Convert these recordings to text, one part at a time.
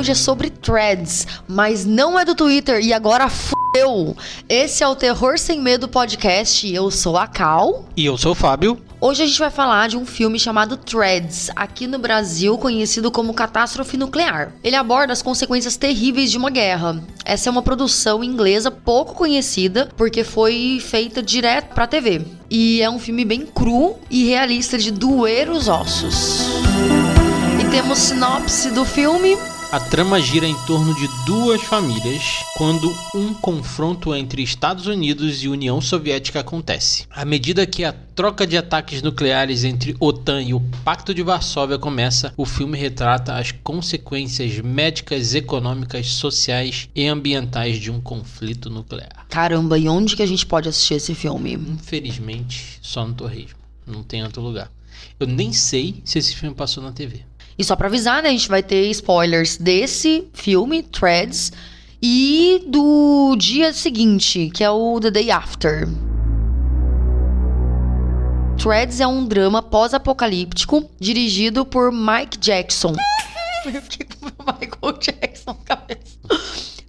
hoje é sobre threads, mas não é do Twitter e agora fudeu. Esse é o Terror Sem Medo podcast. Eu sou a Cal. E eu sou o Fábio. Hoje a gente vai falar de um filme chamado Threads, aqui no Brasil conhecido como Catástrofe Nuclear. Ele aborda as consequências terríveis de uma guerra. Essa é uma produção inglesa pouco conhecida porque foi feita direto pra TV. E é um filme bem cru e realista de doer os ossos. E temos sinopse do filme. A trama gira em torno de duas famílias quando um confronto entre Estados Unidos e União Soviética acontece. À medida que a troca de ataques nucleares entre OTAN e o Pacto de Varsóvia começa, o filme retrata as consequências médicas, econômicas, sociais e ambientais de um conflito nuclear. Caramba, e onde que a gente pode assistir esse filme? Infelizmente, só no Torresmo. Não tem outro lugar. Eu nem sei se esse filme passou na TV. E só pra avisar, né? A gente vai ter spoilers desse filme, Threads, e do dia seguinte, que é o The Day After. Threads é um drama pós-apocalíptico dirigido por Mike Jackson. O Michael Jackson na cabeça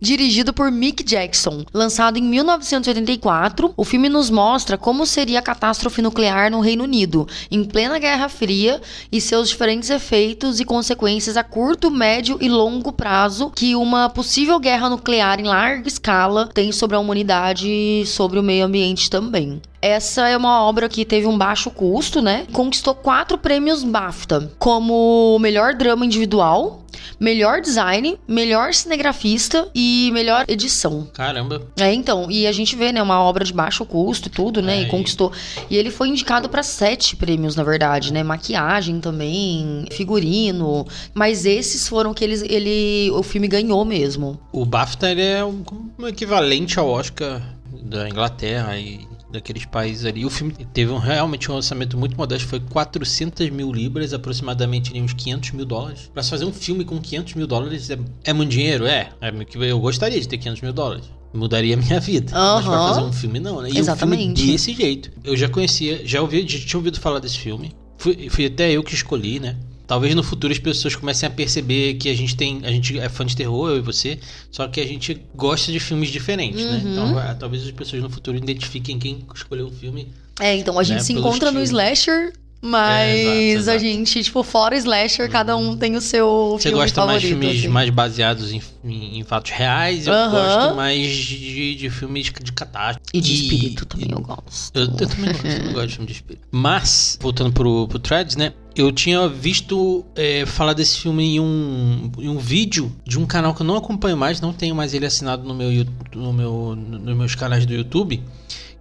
dirigido por Mick Jackson. Lançado em 1984, o filme nos mostra como seria a catástrofe nuclear no Reino Unido, em plena Guerra Fria, e seus diferentes efeitos e consequências a curto, médio e longo prazo que uma possível guerra nuclear em larga escala tem sobre a humanidade e sobre o meio ambiente também. Essa é uma obra que teve um baixo custo, né? Conquistou quatro prêmios BAFTA, como melhor drama individual, melhor design, melhor cinegrafista e melhor edição. Caramba. É, então, e a gente vê, né, uma obra de baixo custo e tudo, né, É, e e- conquistou. E ele foi indicado para sete prêmios, na verdade, né, maquiagem também, figurino, mas esses foram que eles, ele, o filme ganhou mesmo. O BAFTA ele é um, um equivalente ao Oscar da Inglaterra e daqueles países ali. O filme teve um, realmente um orçamento muito modesto, foi 400 mil libras, aproximadamente ali, uns 500 mil dólares. Pra se fazer um filme com 500 mil dólares é, é muito dinheiro? É. é eu gostaria de ter 500 mil dólares. Mudaria a minha vida. Mas pra fazer um filme, não, né? E um Exatamente. filme desse jeito. Eu já conhecia, já ouvi, já tinha ouvido falar desse filme. Fui, fui até eu que escolhi, né? Talvez no futuro as pessoas comecem a perceber que a gente tem. A gente é fã de terror, eu e você, só que a gente gosta de filmes diferentes, né? Uhum. Então vai- talvez as pessoas no futuro identifiquem quem escolheu o filme. É, então a gente Né, se encontra no estilo. slasher, mas É, exato, a gente, tipo, fora slasher, cada um tem o seu Você filme gosta mais de favorito. filmes assim. mais baseados em, em- em fatos reais, eu gosto mais de, de filmes de catástrofe. E de espírito também eu gosto. Eu, eu também gosto, eu gosto de filme de espírito. Mas, voltando pro, pro Threads, né? Eu tinha visto é, falar desse filme em um, em um vídeo de um canal que eu não acompanho mais, não tenho mais ele assinado no meu, no meu, no- nos meus canais do YouTube,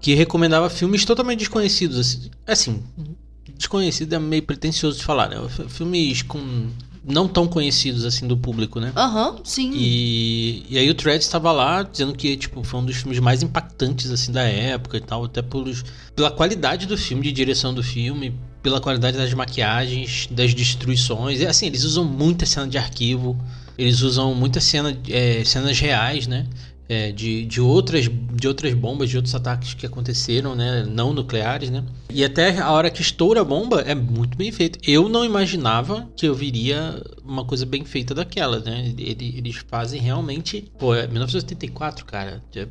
que recomendava filmes totalmente desconhecidos. Assim, assim desconhecido é meio pretencioso de falar, né? Filmes com não tão conhecidos assim do público, né? Aham, sim. E, e aí o Threads estava lá dizendo que tipo, foi um dos filmes mais impactantes assim da época e tal, até pelos, pela qualidade do filme, de direção do filme, pela qualidade das maquiagens, das destruições. E assim, eles usam muita cena de arquivo, eles usam muita cena, é, cenas reais, né? É, de, de, outras, de outras bombas, de outros ataques que aconteceram, né? Não nucleares, né? E até a hora que estoura a bomba é muito bem feito. Eu não imaginava que eu viria uma coisa bem feita daquela, né? Ele- Eles fazem realmente. Pô, é 1984, cara. É, é-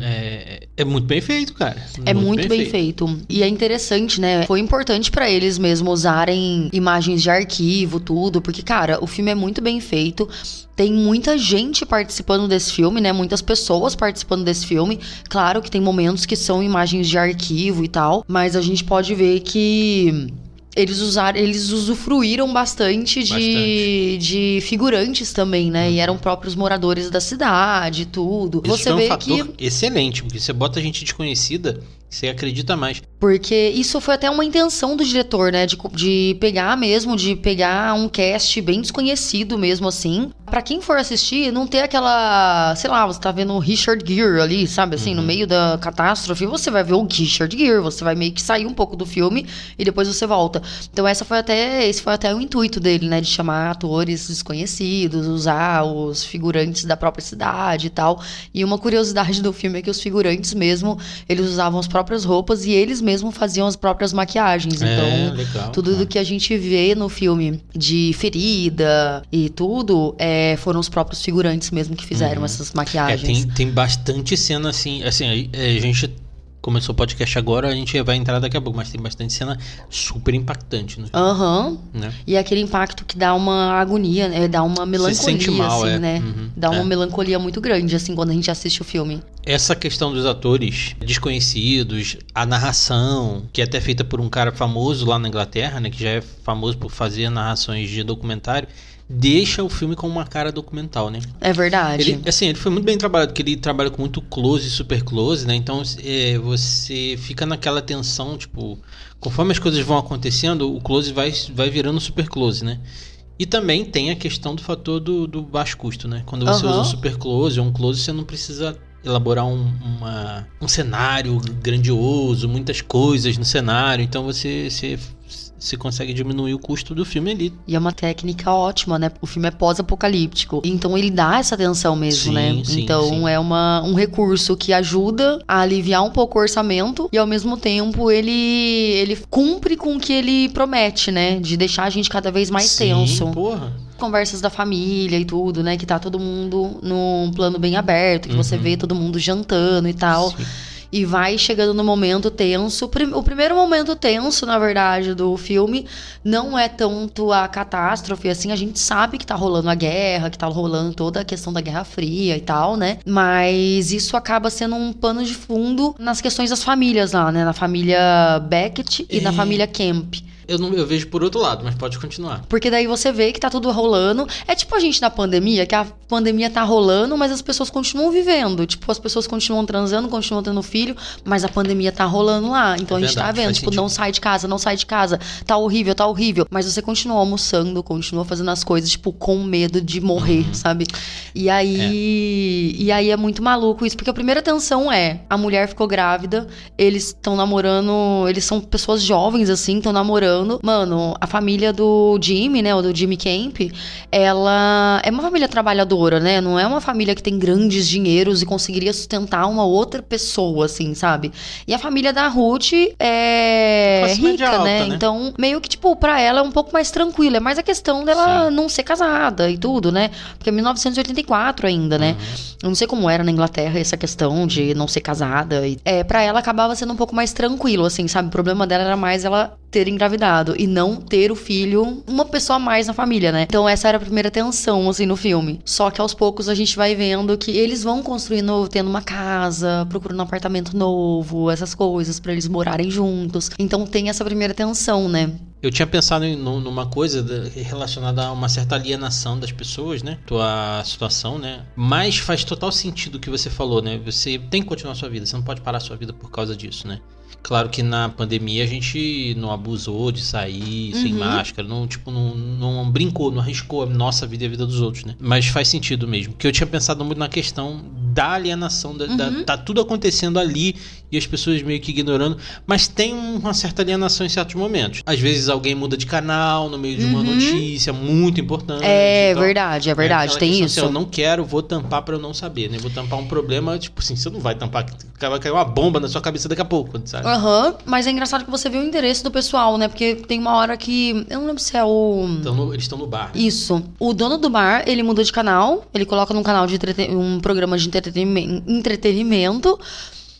é- é muito bem feito, cara. É muito bem, feito. E é interessante, né? Foi importante pra eles mesmo usarem imagens de arquivo, tudo, porque, cara, o filme é muito bem feito. Tem muita gente participando desse filme, né? Muitas pessoas participando desse filme. Claro que tem momentos que são imagens de arquivo e tal, mas a gente pode ver que eles usaram, eles usufruíram bastante de, Bastante. de figurantes também, né? E eram próprios moradores da cidade, tudo. Isso Você foi um vê fator que excelente, porque você bota gente desconhecida, você acredita mais. Porque isso foi até uma intenção do diretor, né? De, de pegar mesmo, de pegar um cast bem desconhecido mesmo, assim. Pra quem for assistir, não ter aquela. Sei lá, você tá vendo o Richard Gere ali, sabe? Assim, no meio da catástrofe, você vai ver o Richard Gere, você vai meio que sair um pouco do filme e depois você volta. Então, essa foi até. Esse foi até o intuito dele, né? De chamar atores desconhecidos, usar os figurantes da própria cidade e tal. E uma curiosidade do filme é que os figurantes mesmo, eles usavam as próprias roupas e eles mesmos faziam as próprias maquiagens. É, Então, legal. tudo é. do que a gente vê no filme de ferida e tudo, é, foram os próprios figurantes mesmo que fizeram Uhum. essas É, maquiagens. tem, tem bastante cena assim. Assim, a, a gente começou o podcast agora, a gente vai entrar daqui a pouco, mas tem bastante cena super impactante filme, Aham. né? E aquele impacto que dá uma agonia, né? Dá uma melancolia, sente mal, assim, é. né? Uhum. Dá uma É. melancolia muito grande, assim, quando a gente assiste o filme. Essa questão dos atores desconhecidos, a narração, que é até feita por um cara famoso lá na Inglaterra, né, que já é famoso por fazer narrações de documentário, deixa o filme com uma cara documental, né? É verdade. Ele, assim, ele foi muito bem trabalhado, porque ele trabalha com muito close e super close, né? Então é, você fica naquela tensão, tipo, conforme as coisas vão acontecendo, o close vai, vai virando super close, né? E também tem a questão do fator do, do baixo custo, né? Quando você Aham. usa um super close ou um close, você não precisa elaborar um, uma- um cenário grandioso, muitas coisas no cenário, então você, você, você consegue diminuir o custo do filme ali. E é uma técnica ótima, né? O filme é pós-apocalíptico. Então ele dá essa tensão mesmo, Sim, né? sim, então sim. é uma, um recurso que ajuda a aliviar um pouco o orçamento e ao mesmo tempo ele, ele cumpre com o que ele promete, né? De deixar a gente cada vez mais tenso. porra. Conversas da família e tudo, né? Que tá todo mundo num plano bem aberto, que você Uhum. vê todo mundo jantando e tal. Sim. E vai chegando no momento tenso. O prim- O primeiro momento tenso, na verdade, do filme não é tanto a catástrofe, assim, a gente sabe que tá rolando a guerra, que tá rolando toda a questão da Guerra Fria e tal, né? Mas isso acaba sendo um pano de fundo nas questões das famílias lá, né? Na família Beckett e na É. família Kemp. Eu, não, eu vejo por outro lado, mas pode continuar. Porque daí você vê que tá tudo rolando. É tipo a gente na pandemia, que a pandemia tá rolando, mas as pessoas continuam vivendo. Tipo, as pessoas continuam transando, continuam tendo filho, mas a pandemia tá rolando lá. Então É a gente tá verdade, vendo, faz tipo, sentido. não sai de casa, não sai de casa. Tá horrível, tá horrível. Mas você continua almoçando, continua fazendo as coisas, tipo, com medo de morrer, Uhum. sabe? E aí. E aí é muito maluco isso, porque a primeira tensão é: a mulher ficou grávida, eles estão namorando, eles são pessoas jovens, assim, estão namorando. Mano, a família do Jimmy, né? O do Jimmy Camp, ela é uma família trabalhadora, né? Não é uma família que tem grandes dinheiros e conseguiria sustentar uma outra pessoa, assim, sabe? E a família da Ruth é Classe rica, alta, né? né? Então, meio que, tipo, pra ela é um pouco mais tranquila. É mais a questão dela Sim. não ser casada e tudo, né? Porque é 1984 ainda, né? Eu não sei como era na Inglaterra essa questão de não ser casada. E, é, para ela acabava sendo um pouco mais tranquilo, assim, sabe? O problema dela era mais ela ter engravidado e não ter o filho, uma pessoa a mais na família, né? Então essa era a primeira tensão, assim, no filme. Só que aos poucos a gente vai vendo que eles vão construindo, tendo uma casa, procurando um apartamento novo, essas coisas, pra eles morarem juntos. Então tem essa primeira tensão, né? Eu tinha pensado em, num- numa coisa da- relacionada a uma certa alienação das pessoas, né? Tua situação, né? Mas faz total sentido o que você falou, né? Você tem que continuar a sua vida, você não pode parar a sua vida por causa disso, né? Claro que na pandemia a gente não abusou de sair sem Uhum. máscara, não, tipo, não, não brincou, não arriscou a nossa vida e a vida dos outros, né? Mas faz sentido mesmo. Porque eu tinha pensado muito na questão da alienação, da, da- Uhum. tá tudo acontecendo ali e as pessoas meio que ignorando. Mas tem uma certa alienação em certos momentos. Às vezes alguém muda de canal no meio de uma Uhum. notícia muito importante. É e tal. verdade, é verdade, aquela tem questão isso. assim, eu não quero, vou tampar pra eu não saber, né? Vou tampar um problema, tipo assim, você não vai tampar, vai cair uma bomba na sua cabeça daqui a pouco, sabe? Aham, mas é engraçado que você vê o interesse do pessoal, né? Porque tem uma hora que. Eu não lembro se é o. Então no- eles estão no bar. Isso. O dono do bar, ele muda de canal, ele coloca num canal de entreten- um programa de entretenimento, entretenimento.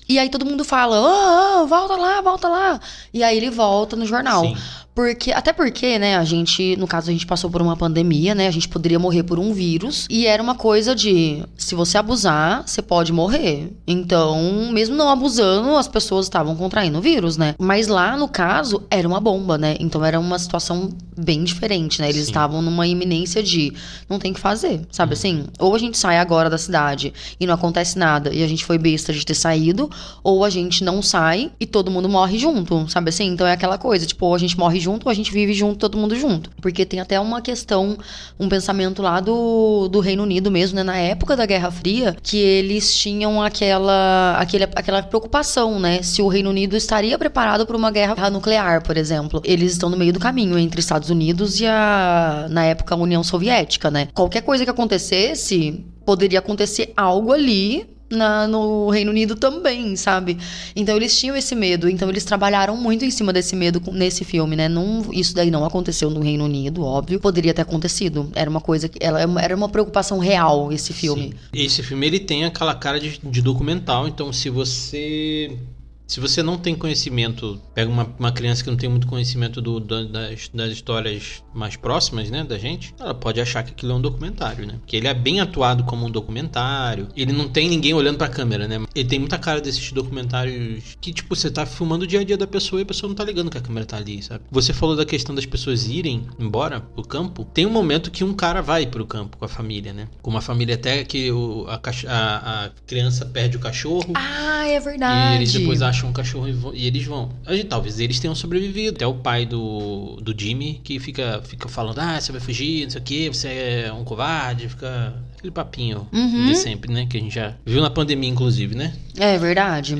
E aí todo mundo fala: "Ô, ô, volta lá, volta lá". E aí ele volta no jornal. Sim. Porque, até porque, né, a gente, no caso, a gente passou por uma pandemia, né? A gente poderia morrer por um vírus. E era uma coisa de, se você abusar, você pode morrer. Então, mesmo não abusando, as pessoas estavam contraindo o vírus, né? Mas lá, no caso, era uma bomba, né? Então era uma situação bem diferente, né? Eles Sim. estavam numa iminência de não tem o que fazer, sabe assim? Ou a gente sai agora da cidade e não acontece nada e a gente foi besta de ter saído, ou a gente não sai e todo mundo morre junto, sabe assim? Então é aquela coisa, tipo, ou a gente morre junto ou a gente vive junto, todo mundo junto. Porque tem até uma questão, um pensamento lá do, do Reino Unido mesmo, né? Na época da Guerra Fria, que eles tinham aquela, aquele, aquela preocupação, né? Se o Reino Unido estaria preparado para uma guerra nuclear, por exemplo. Eles estão no meio do caminho entre Estados Unidos e a, na época, a União Soviética, né? Qualquer coisa que acontecesse, poderia acontecer algo ali na, no Reino Unido também, sabe? Então eles tinham esse medo, então eles trabalharam muito em cima desse medo nesse filme, né? Não, isso daí não aconteceu no Reino Unido, óbvio. Poderia ter acontecido. Era uma coisa que. Ela, era uma preocupação real, esse filme. Sim. Esse filme ele tem aquela cara de, de documental, então se você se você não tem conhecimento, pega uma, uma criança que não tem muito conhecimento do- da- das, das histórias mais próximas, né, da gente, ela pode achar que aquilo é um documentário, né? Porque ele é bem atuado como um documentário. Ele não tem ninguém olhando pra câmera, né? Ele tem muita cara desses documentários que, tipo, você tá filmando o dia a dia da pessoa e a pessoa não tá ligando que a câmera tá ali, sabe? Você falou da questão das pessoas irem embora pro campo. Tem um momento que um cara vai pro campo com a família, né? Com uma família até que o, a, a- a criança perde o cachorro. Ah, é E verdade. eles depois acham um cachorro e, vão- e eles vão. Talvez eles tenham sobrevivido. Até o pai do, do Jimmy que fica, fica falando: ah, você vai fugir, não sei o que, você é um covarde. Fica aquele papinho Uhum. de sempre, né? Que a gente já viu na pandemia, inclusive, né? É verdade.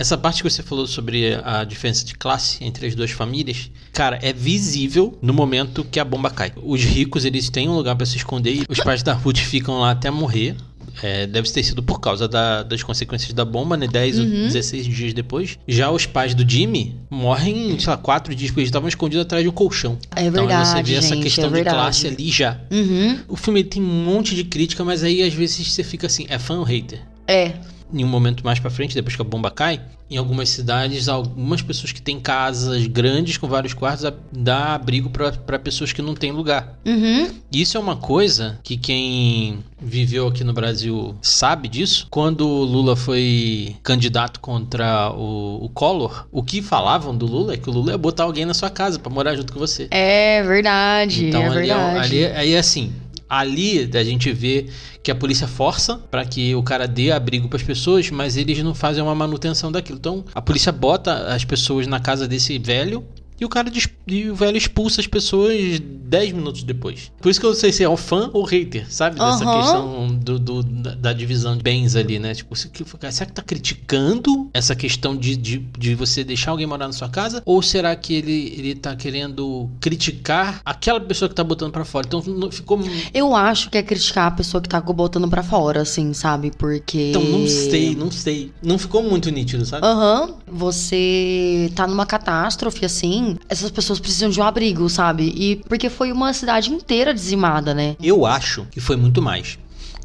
Essa parte que você falou sobre a diferença de classe entre as duas famílias, cara, é visível no momento que a bomba cai. Os ricos, eles têm um lugar pra se esconder e os pais da Ruth ficam lá até morrer. É, deve ter sido por causa da- das consequências da bomba, né? 10 ou 16 dias depois. Já os pais do Jimmy morrem, sei lá, 4 dias porque eles estavam escondidos atrás de um colchão. É então aí você verdade, vê essa gente, questão é de verdade. classe ali já. Uhum. O filme tem um monte de crítica, mas aí às vezes você fica assim, é fã ou hater? É. em um momento mais pra frente, depois que a bomba cai, em algumas cidades, algumas pessoas que têm casas grandes com vários quartos dá abrigo pra pra pessoas que não têm lugar. Uhum. Isso é uma coisa que quem viveu aqui no Brasil sabe disso. Quando o Lula foi candidato contra o, o Collor, o que falavam do Lula é que o Lula ia botar alguém na sua casa pra morar junto com você. É verdade. Então é ali, é- verdade. ali, aí assim, ali a gente vê que a polícia força pra que o cara dê abrigo pras pessoas, mas eles não fazem uma manutenção daquilo. Então a polícia bota as pessoas na casa desse velho e o cara e o velho expulsa as pessoas 10 minutos depois. Por isso que eu não sei se é um fã ou hater, sabe? Dessa Aham. questão do, do- da, da divisão de bens ali, né? Tipo, será que tá criticando essa questão de, de, de você deixar alguém morar na sua casa? Ou será que ele, ele tá querendo criticar aquela pessoa que tá botando pra fora? Então não- ficou. Eu acho que é criticar a pessoa que tá botando pra fora, assim, sabe? Porque. Então não sei, não sei. Não ficou muito nítido, sabe? Aham. Você tá numa catástrofe, assim, essas pessoas precisam de um abrigo, sabe? E porque foi uma cidade inteira dizimada, né? Eu acho que foi muito mais.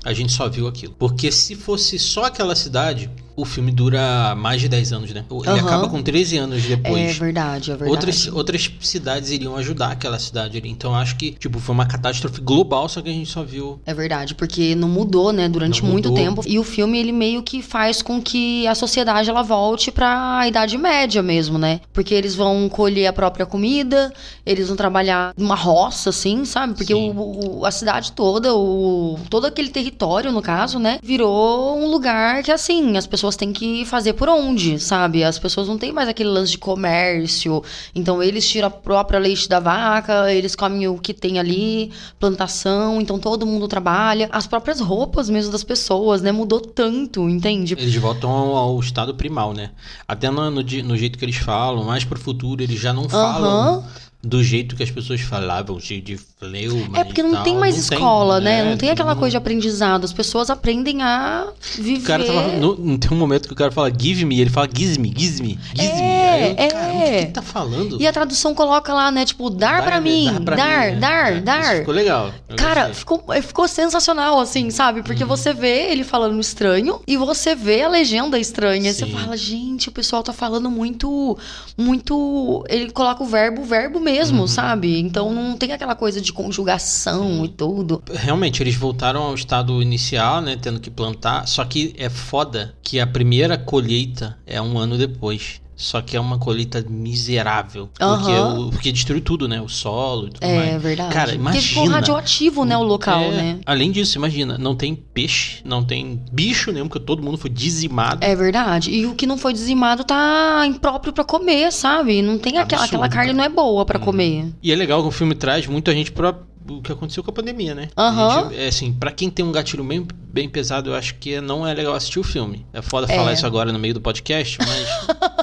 A gente só viu aquilo. Porque se fosse só aquela cidade, o filme dura mais de 10 anos, né? Ele Aham. acaba com 13 anos depois. É verdade, é verdade. Outras, outras cidades iriam ajudar aquela cidade ali. Então acho que, tipo, foi uma catástrofe global, só que a gente só viu. É verdade, porque não mudou, né, durante Não muito mudou. tempo. E o filme, ele meio que faz com que a sociedade, ela volte pra Idade Média mesmo, né? Porque eles vão colher a própria comida, eles vão trabalhar numa roça, assim, sabe? Porque o, o- a cidade toda, o, todo aquele território, no caso, né, virou um lugar que, assim, as pessoas têm que fazer por onde, sabe? As pessoas não têm mais aquele lance de comércio. Então, eles tiram a própria leite da vaca, eles comem o que tem ali, plantação, então todo mundo trabalha. As próprias roupas mesmo das pessoas, né? Mudou tanto, entende? Eles voltam ao, estado primal, né? Até no, no, no jeito que eles falam, mais pro futuro, eles já não falam do jeito que as pessoas falavam, cheio de fleuma. É porque não tal. tem mais escola, né? Não tem aquela Todo coisa de aprendizado. As pessoas aprendem a viver. O cara tava. No, não tem um momento que o cara fala give me, ele fala giz me, giz me, giz me. É, eu, é. Caramba, o que ele tá falando? E a tradução coloca lá, né? Tipo, dar pra Dá-me, mim, dá pra dar, mim, é. dar, É, dar. Ficou legal. Cara, ficou, é, ficou sensacional, assim, sabe? Uhum. Porque você vê ele falando estranho e você vê a legenda estranha. E você Sim. fala, gente, o pessoal tá falando muito. Muito. Ele coloca o verbo, o verbo mesmo, Uhum. sabe? Então não tem aquela coisa de conjugação e tudo. Realmente, eles voltaram ao estado inicial, né? Tendo que plantar. Só que é foda que a primeira colheita é um ano depois. Só que é uma colheita miserável. Porque, Aham. o- porque destruiu tudo, né? O solo e tudo É mais. verdade. Cara, Porque ficou imagina. radioativo, né, o local, É, né? Além disso, imagina, não tem peixe, não tem bicho nenhum, porque todo mundo foi dizimado. É verdade. E o que não foi dizimado tá impróprio pra comer, sabe? Não tem aquela, Absurdo, aquela carne cara. não é boa pra Hum. comer. E é legal que o filme traz muita gente pra o que aconteceu com a pandemia, né? Aham. Gente, é, assim, pra quem tem um gatilho bem, bem pesado, eu acho que não é legal assistir o filme. É foda É. falar isso agora no meio do podcast, mas.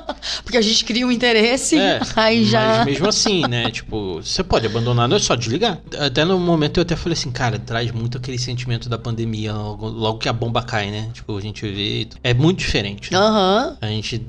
Porque a gente cria um interesse, é, aí já. Mas mesmo assim, né? Tipo, você pode abandonar, não é só desligar. Até no momento eu até falei assim, cara, traz muito aquele sentimento da pandemia, logo, logo que a bomba cai, né? Tipo, a gente vê. É muito diferente. né? Aham. A gente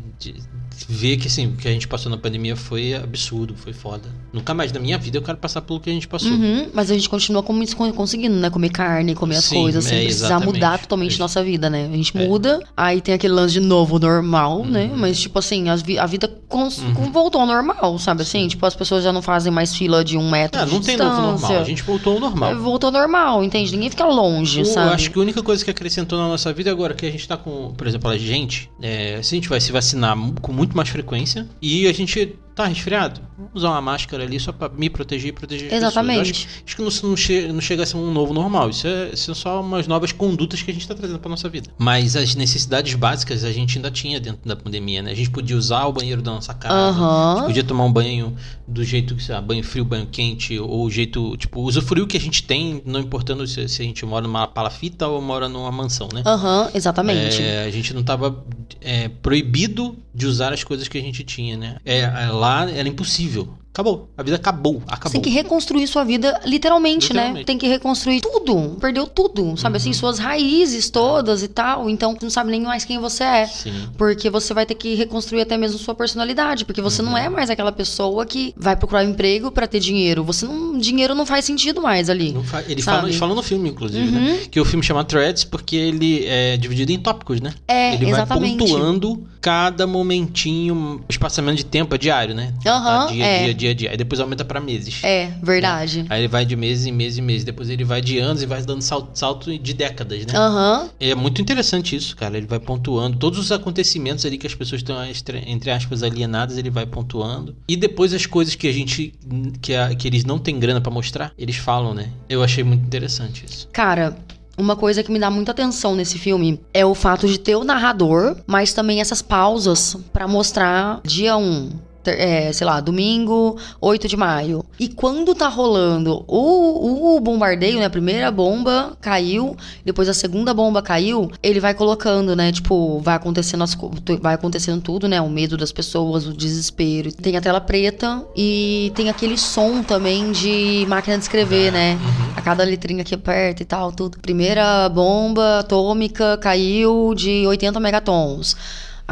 vê que assim, o que a gente passou na pandemia foi absurdo, foi foda. Nunca mais na minha vida eu quero passar pelo que a gente passou. Uhum, mas a gente continua como- conseguindo, né? Comer carne, comer as Sim, coisas, sem é, precisar mudar totalmente É. nossa vida, né? A gente É. muda, aí tem aquele lance de novo normal, né? Uhum. Mas, tipo assim, as vi- a vida cons- voltou ao normal, sabe assim? Tipo, as pessoas já não fazem mais fila de um metro Ah, de não tem novo normal, a gente voltou ao normal. É, Voltou ao normal, entende? Ninguém fica longe, Eu sabe? acho que a única coisa que acrescentou na nossa vida agora que a gente tá com, por exemplo, a gente, é, se a gente vai se vacinar com muito mais frequência e a gente tá resfriado, vamos usar uma máscara ali só pra me proteger e proteger as Exatamente. pessoas. Eu Acho, acho que não, não, che- não chega a ser um novo normal, isso é, são só umas novas condutas que a gente tá trazendo pra nossa vida. Mas as necessidades básicas a gente ainda tinha dentro da pandemia, né? A gente podia usar o banheiro da nossa casa, a Aham. gente podia tomar um banho do jeito que, sei lá, banho frio, banho quente, ou o jeito, tipo, usufruir o que a gente tem, não importando se, se a gente mora numa palafita ou mora numa mansão, né? Aham, exatamente. É, a gente não tava é, proibido de usar as coisas que a gente tinha, né? É, lá era impossível. Acabou. A vida acabou. Você Acabou. tem que reconstruir sua vida literalmente, né? Literalmente. Tem que reconstruir tudo. Perdeu tudo, sabe assim? Suas raízes todas e tal. Então, você não sabe nem mais quem você é. Sim. Porque você vai ter que reconstruir até mesmo sua personalidade. Porque você não Uhum. é mais aquela pessoa que vai procurar emprego pra ter dinheiro. Você não. Dinheiro não faz sentido mais ali. Não fa- Eles Sabe? falam, eles falam no filme, inclusive, Uhum. né? Que o filme chama Threads porque ele é dividido em tópicos, né? É, ele exatamente. vai pontuando cada momentinho, espaçamento de tempo é diário, né? Aham, Tá, dia, é. dia, dia, dia. Aí depois aumenta pra meses. É, verdade. Aí ele vai de meses em meses em meses. Depois ele vai de anos e vai dando salto, salto de décadas, né? Aham. É muito interessante isso, cara. Ele vai pontuando todos os acontecimentos ali que as pessoas estão, entre aspas, alienadas, ele vai pontuando. E depois as coisas que a gente. que, a- que eles não têm grana pra mostrar, eles falam, né? Eu achei muito interessante isso. Cara, uma coisa que me dá muita atenção nesse filme é o fato de ter o narrador, mas também essas pausas pra mostrar dia 1. ter- É, sei lá, domingo, 8 de maio. E quando tá rolando o, o bombardeio, né? A primeira bomba caiu, depois a segunda bomba caiu, ele vai colocando, né? Tipo, vai acontecendo, as, vai acontecendo tudo, né? O medo das pessoas, o desespero. Tem a tela preta e tem aquele som também de máquina de escrever, né? A cada letrinha que aperta e tal, tudo. Primeira bomba atômica caiu de 80 megatons.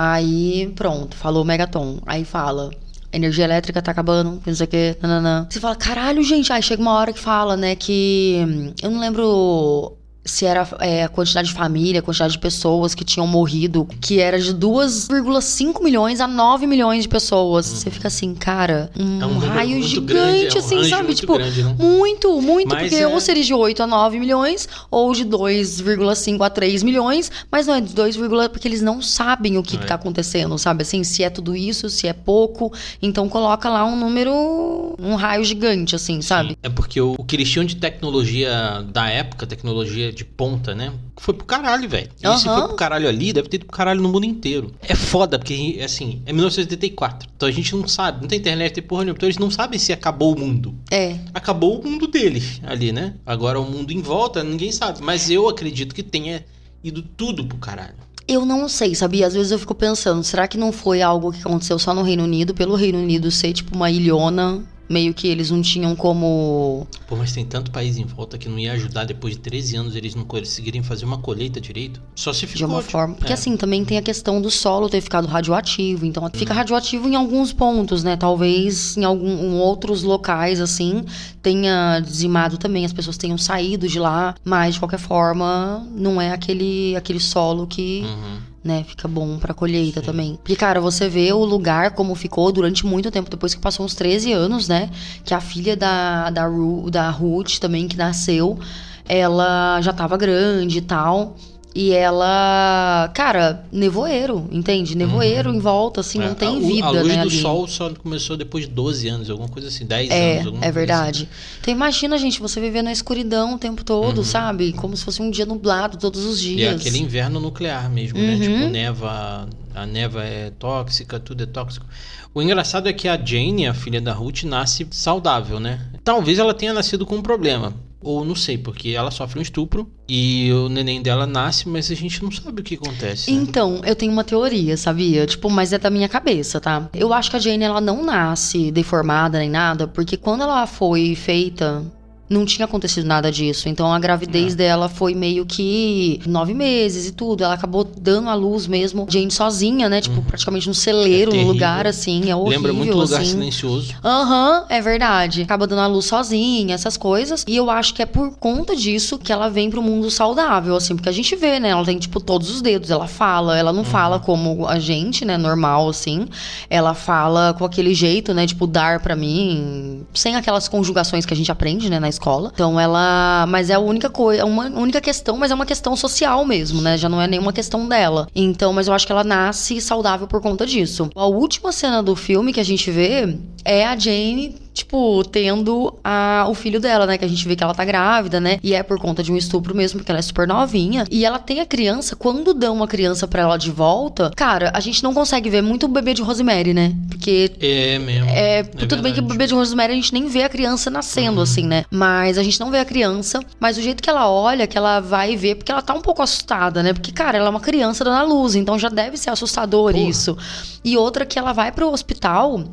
Aí, pronto, falou megaton. Aí fala. Energia elétrica tá acabando, não sei o que, nananã. Você fala, caralho, gente. Aí chega uma hora que fala, né, que. hum, Eu não lembro se era é, a quantidade de família, a quantidade de pessoas que tinham morrido, que era de 2,5 milhões a 9 milhões de pessoas. Você fica assim, cara, um, É um raio gigante, grande, é um assim, sabe? muito tipo, grande, né? muito, muito, Mas porque é- ou seria de 8 a 9 milhões, ou de 2,5 a 3 milhões, mas não é de 2, porque eles não sabem o que, É. que tá acontecendo, sabe? Assim, se é tudo isso, se é pouco. Então coloca lá um número, um raio gigante, assim, sabe? É porque o, o que eles tinham de tecnologia da época, tecnologia de ponta, né? Foi pro caralho, velho. E se foi pro caralho ali, deve ter ido pro caralho no mundo inteiro. É foda, porque, assim, é 1984. Então a gente não sabe, não tem internet, tem porra nenhuma. Então eles não sabem se acabou o mundo. É. Acabou o mundo deles ali, né? Agora o mundo em volta, ninguém sabe. Mas eu acredito que tenha ido tudo pro caralho. Eu não sei, sabia? Às vezes eu fico pensando, será que não foi algo que aconteceu só no Reino Unido, pelo Reino Unido ser tipo uma ilhona, meio que eles não tinham como. Pô, mas tem tanto país em volta que não ia ajudar depois de 13 anos eles não conseguirem fazer uma colheita direito. Só se ficou. De uma forma. Porque é. assim, também tem a questão do solo ter ficado radioativo. Então, Uhum. fica radioativo em alguns pontos, né? Talvez em, algum, em outros locais, assim, tenha dizimado também, as pessoas tenham saído de lá. Mas, de qualquer forma, não é aquele, aquele solo que. Uhum. Né, fica bom pra colheita Sim. também. Porque, cara, você vê o lugar como ficou durante muito tempo, depois que passou uns 13 anos, né? Que a filha da, da, Ru, da Ruth também, que nasceu, ela já tava grande e tal. E ela, cara, nevoeiro, entende? Nevoeiro em volta, assim, não É, tem a, vida, a luz né? do ali. sol só começou depois de 12 anos, alguma coisa assim, 10 É, anos. é coisa verdade. Então imagina, gente, você viver na escuridão o tempo todo, sabe? Como se fosse um dia nublado todos os assim. E é dias. aquele inverno nuclear mesmo, né? Uhum. Tipo, neva, a neva é tóxica, tudo é tóxico. O engraçado é que a Jane, a filha da Ruth, nasce saudável, né? Talvez ela tenha nascido com um problema. Ou não sei, porque ela sofre um estupro e o neném dela nasce, mas a gente não sabe o que acontece. Né? Então, eu tenho uma teoria, sabia? Tipo, mas é da minha cabeça, tá? Eu acho que a Jane, ela não nasce deformada nem nada, porque quando ela foi feita não tinha acontecido nada disso. Então a gravidez é. dela foi meio que nove meses e tudo. Ela acabou dando a luz mesmo, Jane sozinha, né? Tipo, uhum. praticamente no celeiro, é no lugar, assim. É horrível. Lembra muito lugar assim. silencioso. Aham, uhum, é verdade. Acaba dando a luz sozinha, essas coisas. E eu acho que é por conta disso que ela vem pro mundo saudável, assim. Porque a gente vê, né? Ela tem, tipo, todos os dedos. Ela fala. Ela não uhum. fala como a gente, né? Normal, assim. Ela fala com aquele jeito, né? Tipo, dar para mim. Sem aquelas conjugações que a gente aprende, né? Na escola. Então ela. Mas é a única coisa, uma única questão, mas é uma questão social mesmo, né? Já não é nenhuma questão dela. Então, mas eu acho que ela nasce saudável por conta disso. A última cena do filme que a gente vê é a Jane tipo, tendo a, o filho dela, né? Que a gente vê que ela tá grávida, né? E é por conta de um estupro mesmo, porque ela é super novinha. E ela tem a criança, quando dão uma criança pra ela de volta, cara, a gente não consegue ver muito o bebê de Rosemary, né? Porque. É mesmo. É, é tudo verdade. bem que o bebê de Rosemary a gente nem vê a criança nascendo, uhum. assim, né? Mas a gente não vê a criança. Mas o jeito que ela olha, que ela vai ver, porque ela tá um pouco assustada, né? Porque, cara, ela é uma criança dando a luz, então já deve ser assustador Porra. isso. E outra que ela vai pro hospital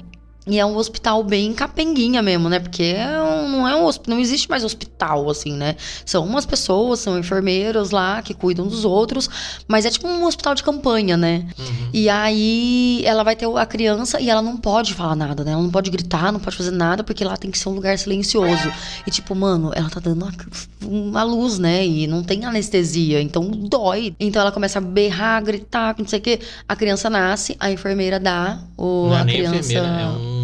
e é um hospital bem capenguinha mesmo, né? Porque é um, não é um não existe mais hospital, assim, né? São umas pessoas, são enfermeiros lá que cuidam dos outros, mas é tipo um hospital de campanha, né? Uhum. E aí ela vai ter a criança e ela não pode falar nada, né? Ela não pode gritar, não pode fazer nada, porque lá tem que ser um lugar silencioso. E tipo, mano, ela tá dando uma, luz, né? E não tem anestesia, então dói. Então ela começa a berrar, gritar, não sei o quê. A criança nasce, a enfermeira dá não a é criança. É um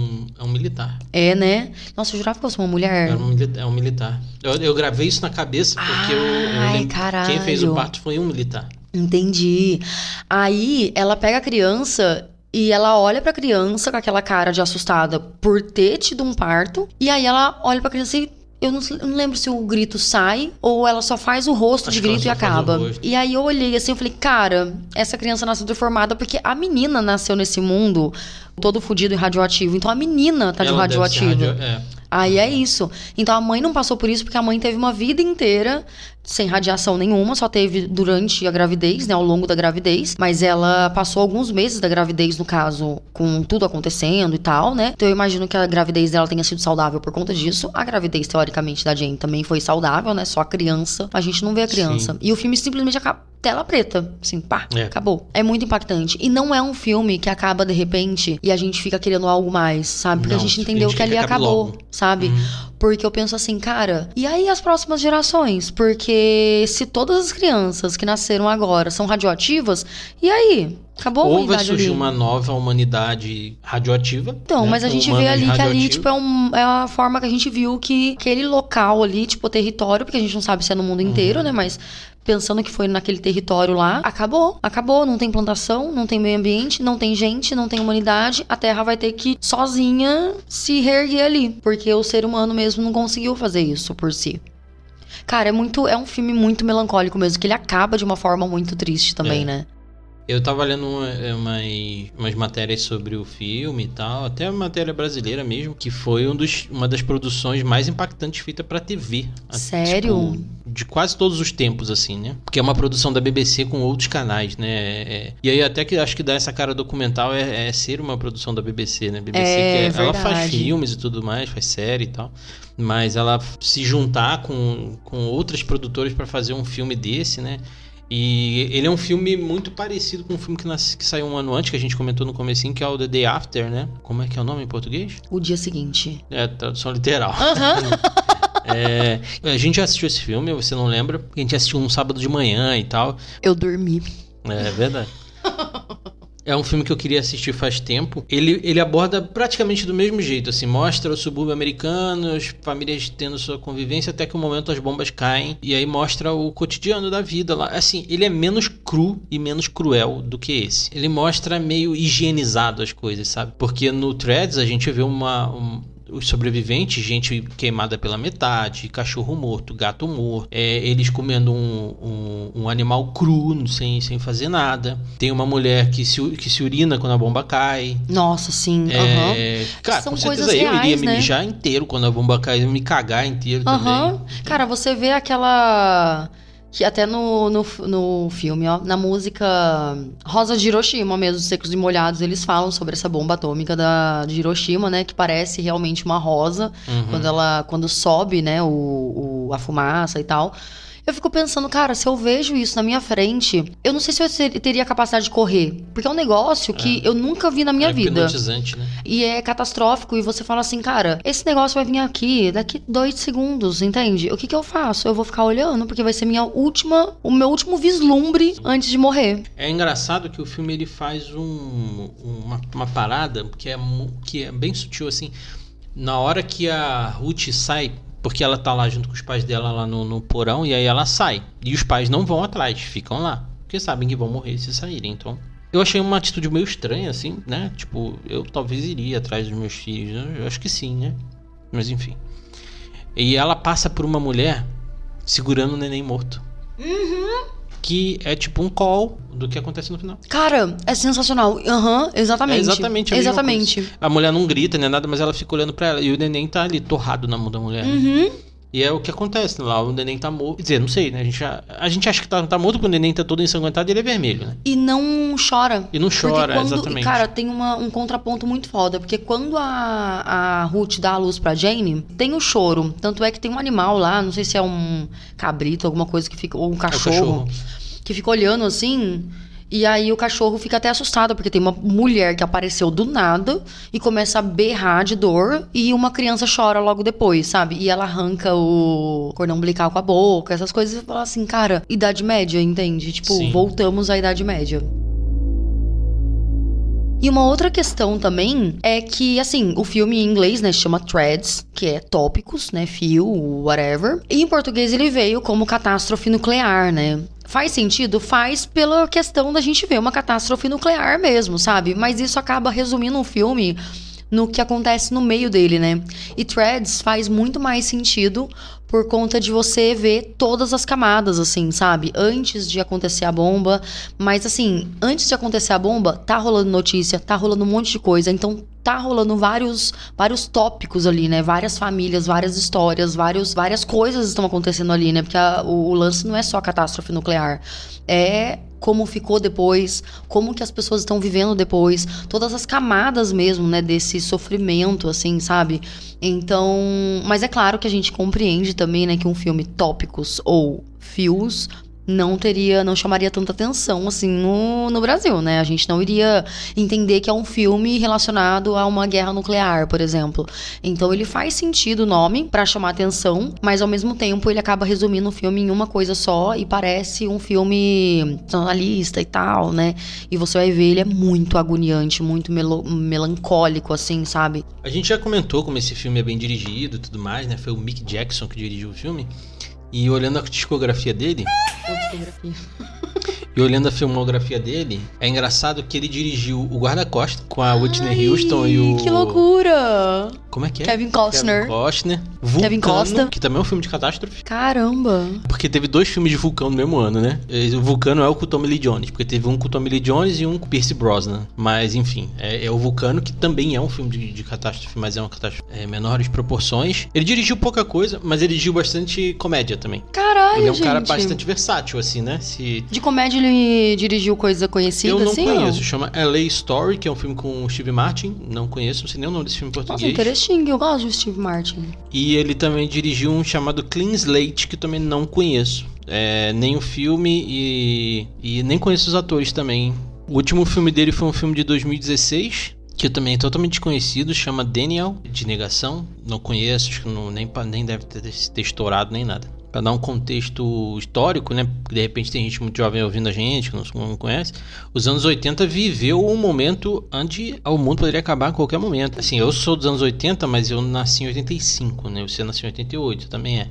é um militar. É, né? Nossa, eu jurava que fosse uma mulher. É um, é um militar. Eu, eu, gravei isso na cabeça porque Ai, eu, eu caralho. quem fez o parto foi um militar. Entendi. Aí ela pega a criança e ela olha pra criança com aquela cara de assustada por ter tido um parto. E aí ela olha pra criança e eu não, eu não, lembro se o grito sai ou ela só faz o rosto Acho de grito e acaba. E aí eu olhei assim, eu falei, cara, essa criança nasceu deformada porque a menina nasceu nesse mundo todo fodido e radioativo. Então a menina tá ela de radioativo. Radio... É. Aí é isso. Então a mãe não passou por isso porque a mãe teve uma vida inteira sem radiação nenhuma, só teve durante a gravidez, né, ao longo da gravidez, mas ela passou alguns meses da gravidez, no caso, com tudo acontecendo e tal, né? Então eu imagino que a gravidez dela tenha sido saudável por conta disso. A gravidez, teoricamente, da Jane também foi saudável, né? Só a criança. A gente não vê a criança. Sim. E o filme simplesmente acaba tela preta, assim, pá, é. acabou. É muito impactante. E não é um filme que acaba de repente e a gente fica querendo algo mais, sabe? Porque não, a gente entendeu a gente que ali acabou, logo. sabe? Uhum. Porque eu penso assim, cara, e aí as próximas gerações? Porque se todas as crianças que nasceram agora são radioativas, e aí? Acabou Ou vai surgir ali. uma nova humanidade radioativa. Então, né? mas a gente vê ali que ali, tipo, é, um, é a forma que a gente viu que aquele local ali, tipo, território, porque a gente não sabe se é no mundo inteiro, uhum. né? Mas pensando que foi naquele território lá, acabou, acabou, não tem plantação, não tem meio ambiente, não tem gente, não tem humanidade, a Terra vai ter que sozinha se reerguer ali, porque o ser humano mesmo não conseguiu fazer isso por si. Cara, é muito, é um filme muito melancólico mesmo, que ele acaba de uma forma muito triste também, é. né? Eu tava lendo uma, é, umas, umas matérias sobre o filme e tal, até a matéria brasileira mesmo, que foi um dos, uma das produções mais impactantes feitas pra TV. Sério? Tipo, de quase todos os tempos, assim, né? Porque é uma produção da BBC com outros canais, né? É, e aí até que acho que dá essa cara documental é, é ser uma produção da BBC, né? BBC é, que é, ela faz filmes e tudo mais, faz série e tal. Mas ela se juntar com, com outras produtoras para fazer um filme desse, né? E ele é um filme muito parecido com um filme que, nasce, que saiu um ano antes, que a gente comentou no comecinho, que é o The Day After, né? Como é que é o nome em português? O dia seguinte. É, tradução literal. Uhum. é, a gente já assistiu esse filme, você não lembra? A gente assistiu um sábado de manhã e tal. Eu dormi. É, é verdade. É um filme que eu queria assistir faz tempo. Ele, ele aborda praticamente do mesmo jeito, assim, mostra o subúrbio americano, as famílias tendo sua convivência até que o momento as bombas caem e aí mostra o cotidiano da vida lá. Assim, ele é menos cru e menos cruel do que esse. Ele mostra meio higienizado as coisas, sabe? Porque no Threads a gente vê uma, um, os sobreviventes, gente queimada pela metade, cachorro morto, gato morto, é, eles comendo um, um, um, animal cru, sem, sem fazer nada. Tem uma mulher que se, que se urina quando a bomba cai. Nossa, sim. É, uhum. Cara, São com certeza eu iria me né? mijar inteiro quando a bomba cai, me cagar inteiro uhum. também. Cara, você vê aquela que até no, no, no filme, ó, na música Rosa de Hiroshima mesmo, Secos e Molhados, eles falam sobre essa bomba atômica da, de Hiroshima, né? Que parece realmente uma rosa uhum. quando ela quando sobe, né, o, o, a fumaça e tal. Eu fico pensando, cara, se eu vejo isso na minha frente, eu não sei se eu teria capacidade de correr. Porque é um negócio que é. eu nunca vi na minha é vida. Né? E é catastrófico. E você fala assim, cara, esse negócio vai vir aqui daqui dois segundos, entende? O que, que eu faço? Eu vou ficar olhando, porque vai ser minha última, o meu último vislumbre antes de morrer. É engraçado que o filme ele faz um, uma, uma parada que é, que é bem sutil assim. Na hora que a Ruth sai porque ela tá lá junto com os pais dela lá no, no porão e aí ela sai. E os pais não vão atrás, ficam lá. Porque sabem que vão morrer se saírem. Então, eu achei uma atitude meio estranha, assim, né? Tipo, eu talvez iria atrás dos meus filhos. Eu acho que sim, né? Mas enfim. E ela passa por uma mulher segurando o neném morto. Uhum que é tipo um call do que acontece no final. Cara, é sensacional. Aham, uhum, exatamente. É exatamente. A exatamente. A mulher não grita nem nada, mas ela fica olhando para ela. E o neném tá ali torrado na mão da mulher. Uhum. E é o que acontece lá, o neném tá morto. Quer dizer, não sei, né? A gente, a gente acha que tá, tá morto porque o neném tá todo ensanguentado e ele é vermelho, né? E não chora. E não chora, quando, exatamente. Cara, tem uma, um contraponto muito foda, porque quando a, a Ruth dá a luz pra Jane, tem o choro. Tanto é que tem um animal lá, não sei se é um cabrito, alguma coisa que fica. Ou um cachorro. É cachorro. Que fica olhando assim. E aí o cachorro fica até assustado, porque tem uma mulher que apareceu do nada e começa a berrar de dor e uma criança chora logo depois, sabe? E ela arranca o cordão umbilical com a boca, essas coisas e fala assim, cara, idade média, entende? Tipo, Sim. voltamos à idade média. E uma outra questão também é que, assim, o filme em inglês, né, chama Threads, que é tópicos, né, fio, whatever. E em português ele veio como catástrofe nuclear, né? Faz sentido? Faz pela questão da gente ver uma catástrofe nuclear mesmo, sabe? Mas isso acaba resumindo um filme no que acontece no meio dele, né? E Threads faz muito mais sentido por conta de você ver todas as camadas, assim, sabe? Antes de acontecer a bomba. Mas, assim, antes de acontecer a bomba, tá rolando notícia, tá rolando um monte de coisa. Então, tá rolando vários, vários tópicos ali, né? Várias famílias, várias histórias, vários, várias coisas estão acontecendo ali, né? Porque a, o, o lance não é só catástrofe nuclear. É como ficou depois, como que as pessoas estão vivendo depois, todas as camadas mesmo, né, desse sofrimento, assim, sabe? Então, mas é claro que a gente compreende também, né, que um filme tópicos ou fios não teria, não chamaria tanta atenção assim no, no Brasil, né? A gente não iria entender que é um filme relacionado a uma guerra nuclear, por exemplo. Então ele faz sentido o nome para chamar atenção, mas ao mesmo tempo ele acaba resumindo o filme em uma coisa só e parece um filme jornalista e tal, né? E você vai ver ele é muito agoniante, muito melo melancólico assim, sabe? A gente já comentou como esse filme é bem dirigido e tudo mais, né? Foi o Mick Jackson que dirigiu o filme. E olhando a discografia dele. discografia. E olhando a filmografia dele, é engraçado que ele dirigiu o Guarda-Costa com a Whitney Ai, Houston e o. Que loucura! Como é que é? Kevin Costner. Kevin Costner. Vulcano, Kevin Costa. Que também é um filme de catástrofe. Caramba! Porque teve dois filmes de vulcão no mesmo ano, né? O Vulcano é o com Tommy Lee Jones. Porque teve um com o Tommy Lee Jones e um com o Pierce Brosnan. Mas, enfim, é, é o Vulcano, que também é um filme de, de catástrofe, mas é uma catástrofe é, menores proporções. Ele dirigiu pouca coisa, mas ele dirigiu bastante comédia também. Caralho, Ele é um gente. cara bastante versátil, assim, né? Se... De comédia ele dirigiu coisa conhecida, Eu não assim, conheço. Chama LA Story, que é um filme com o Steve Martin. Não conheço, não sei nem o nome desse filme em português. Nossa, interesting. Eu gosto do Steve Martin. E ele também dirigiu um chamado Clean Slate, que também não conheço. É, nem o filme e, e nem conheço os atores também. O último filme dele foi um filme de 2016, que também é totalmente desconhecido, chama Daniel, de negação. Não conheço, acho que não, nem, nem deve ter, ter estourado nem nada para dar um contexto histórico, né? Porque de repente tem gente muito jovem ouvindo a gente, que não, conhece. Os anos 80 viveu um momento onde o mundo poderia acabar a qualquer momento. Assim, eu sou dos anos 80, mas eu nasci em 85, né? Você nasceu em 88, também é.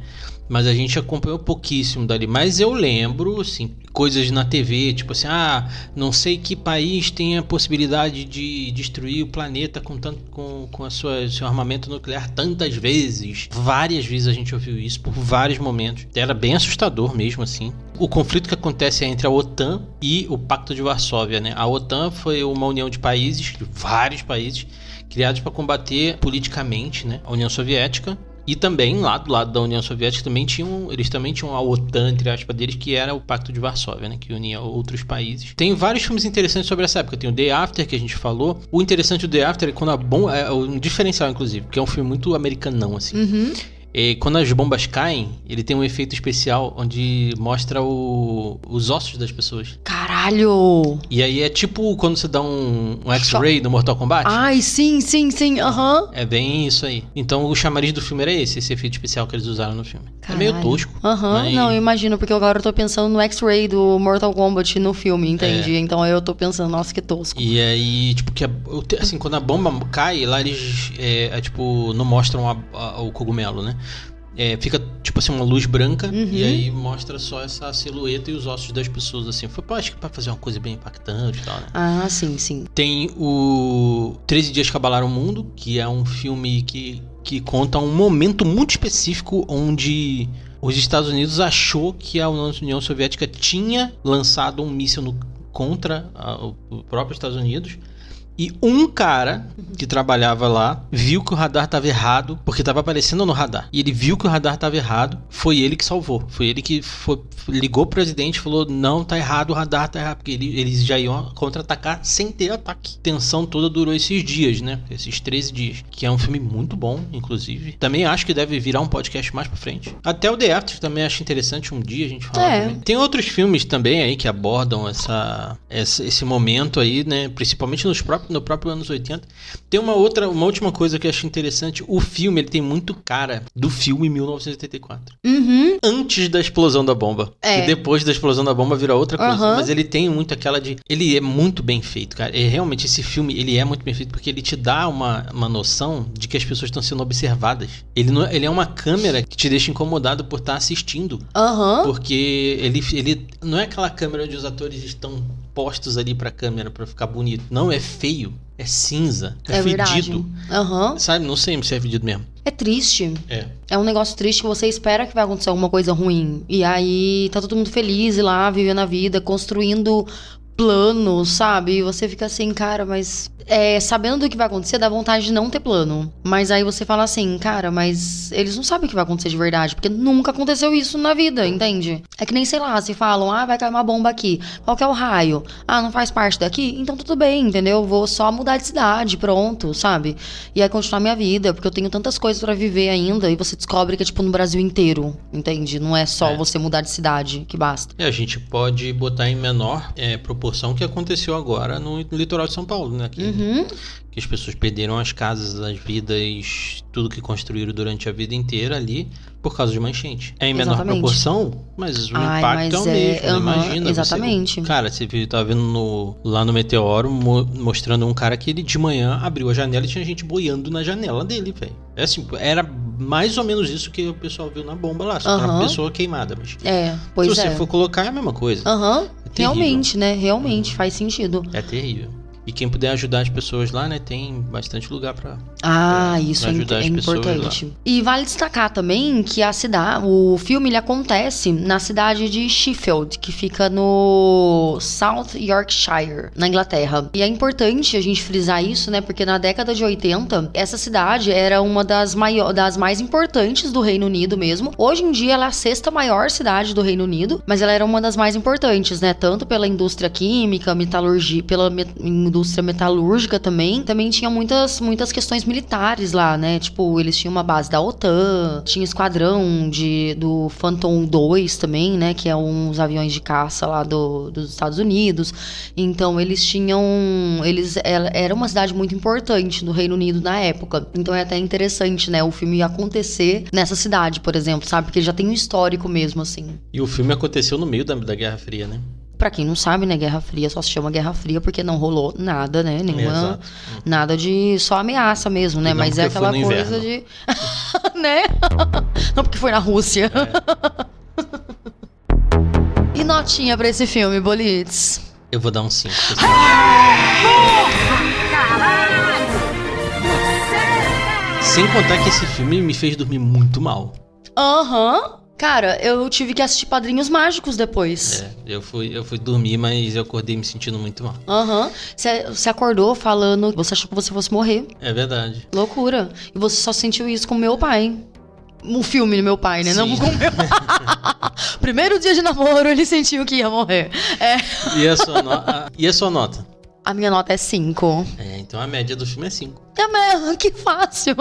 Mas a gente acompanhou pouquíssimo dali. Mas eu lembro, assim, coisas na TV, tipo assim, ah, não sei que país tem a possibilidade de destruir o planeta com tanto com, com a sua, seu armamento nuclear tantas vezes. Várias vezes a gente ouviu isso por vários momentos. Era bem assustador mesmo assim. O conflito que acontece é entre a OTAN e o Pacto de Varsóvia, né? A OTAN foi uma união de países, vários países criados para combater politicamente, né, a União Soviética e também, lá do lado da União Soviética, também tinham, eles também tinham a OTAN, entre aspas, deles, que era o Pacto de Varsóvia, né? Que unia outros países. Tem vários filmes interessantes sobre essa época. Tem o The After, que a gente falou. O interessante do The After é quando a bomba. É um diferencial, inclusive, porque é um filme muito americanão, assim. Uhum. E quando as bombas caem, ele tem um efeito especial onde mostra o, os ossos das pessoas. Caralho! E aí é tipo quando você dá um, um X-ray no Mortal Kombat. Ai, sim, sim, sim, aham. É bem isso aí. Então o chamariz do filme era esse, esse efeito especial que eles usaram no filme. É meio Caralho. tosco. Aham, mas- não, eu imagino, porque agora eu tô pensando no X-Ray do Mortal Kombat no filme, É. entende? Então aí eu tô pensando, nossa, que tosco. E aí, tipo, que a- assim, quando a bomba cai, lá eles, é, é, tipo, não mostram a- a- o cogumelo, né? É, fica, tipo assim, uma luz branca Uhum. e aí mostra só essa silhueta e os ossos das pessoas, assim. Foi, pra- acho que pra fazer uma coisa bem impactante e tal, né? Ah, sim, sim. Tem o 13 Dias que Abalaram o Mundo, que é um filme que, que conta um momento muito específico onde os Estados Unidos achou que a União Soviética tinha lançado um míssil no- contra a- o o próprio Estados Unidos. E um cara que trabalhava lá viu que o radar estava errado, porque estava aparecendo no radar. E ele viu que o radar estava errado, foi ele que salvou. Foi ele que foi- ligou pro presidente e falou: Não, tá errado, o radar tá errado. Porque ele- eles já iam contra-atacar sem ter ataque. A tensão toda durou esses dias, né? Esses 13 dias. Que é um filme muito bom, inclusive. Também acho que deve virar um podcast mais pra frente. Até o The After também acho interessante um dia a gente falar. É. Tem outros filmes também aí que abordam essa, essa- esse momento aí, né? Principalmente nos próprios, no próprio anos 80. Tem uma outra, uma última coisa que eu acho interessante. O filme, ele tem muito cara do filme 1984. Uhum. Antes da explosão da bomba. É. E depois da explosão da bomba vira outra coisa. Aham. Mas ele tem muito aquela de... Ele é muito bem feito, cara. É, realmente, esse filme, ele é muito bem feito porque ele te dá uma, uma noção de que as pessoas estão sendo observadas. Ele, não, ele é uma câmera que te deixa incomodado por estar assistindo. Aham. Porque ele, ele não é aquela câmera onde os atores estão postos ali pra câmera pra ficar bonito. Não, é feio. É cinza. É, É fedido. Aham. Sabe? Não sei se é fedido mesmo. É triste. É. É um negócio triste que você espera que vai acontecer alguma coisa ruim. E aí tá todo mundo feliz lá, vivendo a vida, construindo planos, sabe? E você fica assim, cara, mas. É, sabendo do que vai acontecer, dá vontade de não ter plano. Mas aí você fala assim, cara, mas eles não sabem o que vai acontecer de verdade, porque nunca aconteceu isso na vida, entende? É que nem, sei lá, se falam, ah, vai cair uma bomba aqui. Qual que é o raio? Ah, não faz parte daqui? Então tudo bem, entendeu? Vou só mudar de cidade, pronto, sabe? E aí continuar minha vida, porque eu tenho tantas coisas pra viver ainda, e você descobre que é tipo no Brasil inteiro, entende? Não é só É. você mudar de cidade que basta. E a gente pode botar em menor é, proporção o que aconteceu agora no litoral de São Paulo, né? Que, Uhum. que as pessoas perderam as casas, as vidas, tudo que construíram durante a vida inteira ali por causa de uma enchente. É em menor Exatamente. proporção, mas o Ai, impacto é mas o é- mesmo. né? aham, Imagina. você- exatamente. cara, você tava vendo no- lá no Meteoro mo- mostrando um cara que ele de manhã abriu a janela e tinha gente boiando na janela dele, velho. É assim, era mais ou menos isso que o pessoal viu na bomba lá, só era uma pessoa queimada. Mas É, pois se é. você for colocar, é a mesma coisa. Aham, É realmente, né? Realmente faz sentido. É terrível. E quem puder ajudar as pessoas lá, né, tem bastante lugar pra. Ah, É, isso pra é, ajudar é as pessoas importante. E vale destacar também que a cidade, o filme ele acontece na cidade de Sheffield, que fica no South Yorkshire, na Inglaterra. E é importante a gente frisar isso, né? Porque na década de 80, essa cidade era uma das, maior, das mais importantes do Reino Unido mesmo. Hoje em dia ela é a sexta maior cidade do Reino Unido, mas ela era uma das mais importantes, né? Tanto pela indústria química, metalurgia, pela indústria metalúrgica também. Também tinha muitas, muitas questões militares lá, né? Tipo, eles tinham uma base da OTAN, tinha esquadrão de, do Phantom 2 também, né? Que é uns aviões de caça lá do, dos Estados Unidos. Então, eles tinham. Eles era era uma cidade muito importante no Reino Unido na época. Então é até interessante, né? O filme acontecer nessa cidade, por exemplo, sabe? Porque já tem um histórico mesmo, assim. E o filme aconteceu no meio da, da Guerra Fria, né? Pra quem não sabe, né, Guerra Fria só se chama Guerra Fria porque não rolou nada, né? Nenhuma. Exato. Nada de só ameaça mesmo, né? Não Mas é aquela coisa de. né? não porque foi na Rússia. e notinha pra esse filme, Bolitz? Eu vou dar um 5. Sem contar que esse filme me fez dormir muito mal. Aham. Cara, eu tive que assistir Padrinhos Mágicos depois. É, eu fui, eu fui dormir, mas eu acordei me sentindo muito mal. Aham. Você acordou falando que você achou que você fosse morrer. É verdade. Loucura. E você só sentiu isso com meu pai. O filme do meu pai, né? Não Sim. com o meu. Primeiro dia de namoro, ele sentiu que ia morrer. É. E a sua, no- e a sua nota? A minha nota é 5. É, então a média do filme é 5. Mesmo, que fácil.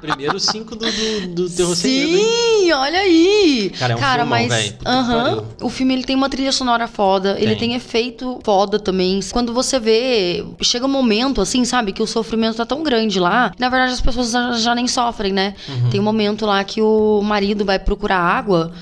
Primeiro 5 do, do, do Terror? Sim, olha aí. Cara, é um filmão, mas aham, pariu. o filme ele tem uma trilha sonora foda, ele Tem. tem efeito foda também. Quando você vê, chega um momento assim, sabe, que o sofrimento tá tão grande lá, na verdade as pessoas já, já nem sofrem, né? Uhum. Tem um momento lá que o marido vai procurar água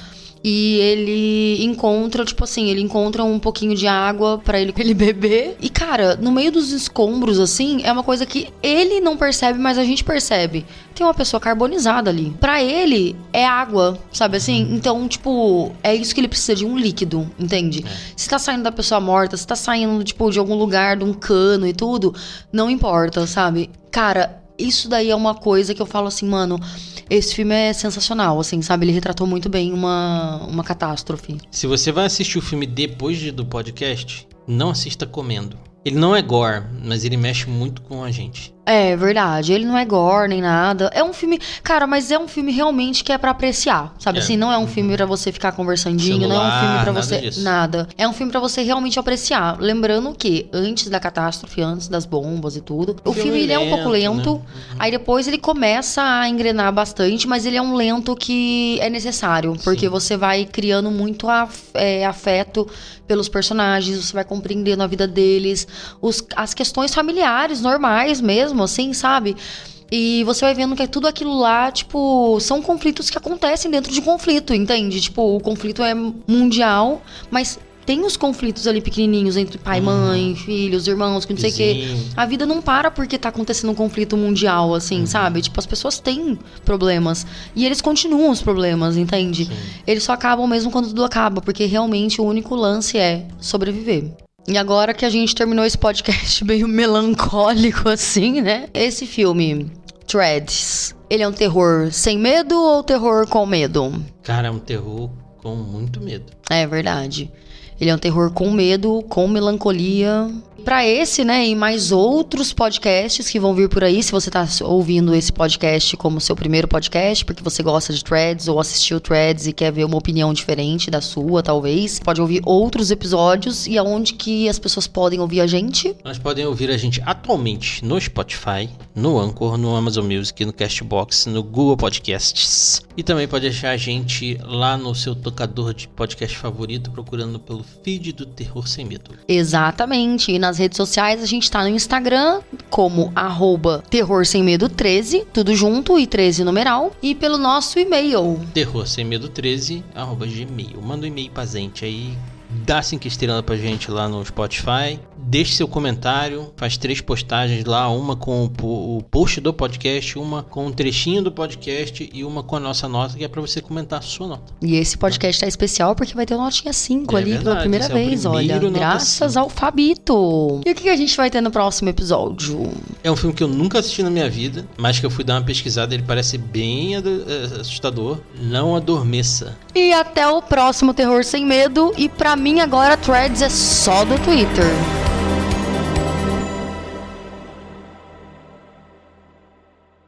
e ele encontra, tipo assim, ele encontra um pouquinho de água pra ele, pra ele beber. E, cara, no meio dos escombros, assim, é uma coisa que ele não percebe, mas a gente percebe. Tem uma pessoa carbonizada ali. Pra ele, é água, sabe assim? Então, tipo, é isso que ele precisa de um líquido, entende? Se tá saindo da pessoa morta, se tá saindo, tipo, de algum lugar, de um cano e tudo, não importa, sabe? Cara, isso daí é uma coisa que eu falo assim, mano, esse filme é sensacional, assim, sabe? Ele retratou muito bem uma, uma catástrofe. Se você vai assistir o filme depois de- do podcast, não assista comendo. Ele não é gore, mas ele mexe muito com a gente. É verdade, ele não é gore nem nada. É um filme, cara, mas é um filme realmente que é pra apreciar, sabe É. assim? Não é um filme pra você ficar conversandinho, não é um Celular, filme pra nada você disso. nada. É um filme pra você realmente apreciar. Lembrando que antes da catástrofe, antes das bombas e tudo, o Filme filme ele é um pouco lento, né? Aí depois ele começa a engrenar bastante, mas ele é um lento que é necessário, porque Sim. você vai criando muito é, afeto pelos personagens, você vai compreendendo a vida deles, os- as questões familiares normais mesmo, assim, sabe? E você vai vendo que tudo aquilo lá, tipo, são conflitos que acontecem dentro de conflito, entende? Tipo, o conflito é mundial, mas tem os conflitos ali pequenininhos entre pai, mãe, filhos, irmãos, que não sei o quê. A vida não para porque tá acontecendo um conflito mundial, assim, sabe? Tipo, as pessoas têm problemas. E eles continuam os problemas, entende? Sim. Eles só acabam mesmo quando tudo acaba, porque realmente o único lance é sobreviver. E agora que a gente terminou esse podcast meio melancólico, assim, né? Esse filme, Threads, ele é um terror sem medo ou terror com medo? Cara, é um terror com muito medo. É verdade. Ele é um terror com medo, com melancolia. Pra esse, né, e mais outros podcasts que vão vir por aí, se você tá ouvindo esse podcast como seu primeiro podcast, porque você gosta de threads ou assistiu threads e quer ver uma opinião diferente da sua, talvez, pode ouvir outros episódios e aonde que as pessoas podem ouvir a gente? Nós podem ouvir a gente atualmente no Spotify, no Anchor, no Amazon Music, no Castbox, no Google Podcasts. E também pode achar a gente lá no seu tocador de podcast favorito, procurando pelo feed do Terror Sem Medo. Exatamente. E nas redes sociais a gente tá no Instagram como arroba terror sem medo 13, tudo junto e 13 numeral. E pelo nosso e-mail. Terror Sem Medo 13, arroba gmail. Manda um e-mail pra gente aí. Dá cinco estrelas pra gente lá no Spotify. Deixe seu comentário. Faz três postagens lá. Uma com o po- o post do podcast, uma com um trechinho do podcast e uma com a nossa nota, que é pra você comentar a sua nota. E esse podcast tá especial porque vai ter uma notinha 5 É ali pela verdade, primeira esse é vez, olha. Graças 5. ao Fabito. E o que a gente vai ter no próximo episódio? É um filme que eu nunca assisti na minha vida, mas que eu fui dar uma pesquisada. Ele parece bem eh, assustador. Não adormeça. E até o próximo Terror Sem Medo. E pra mim agora, Threads é só do Twitter.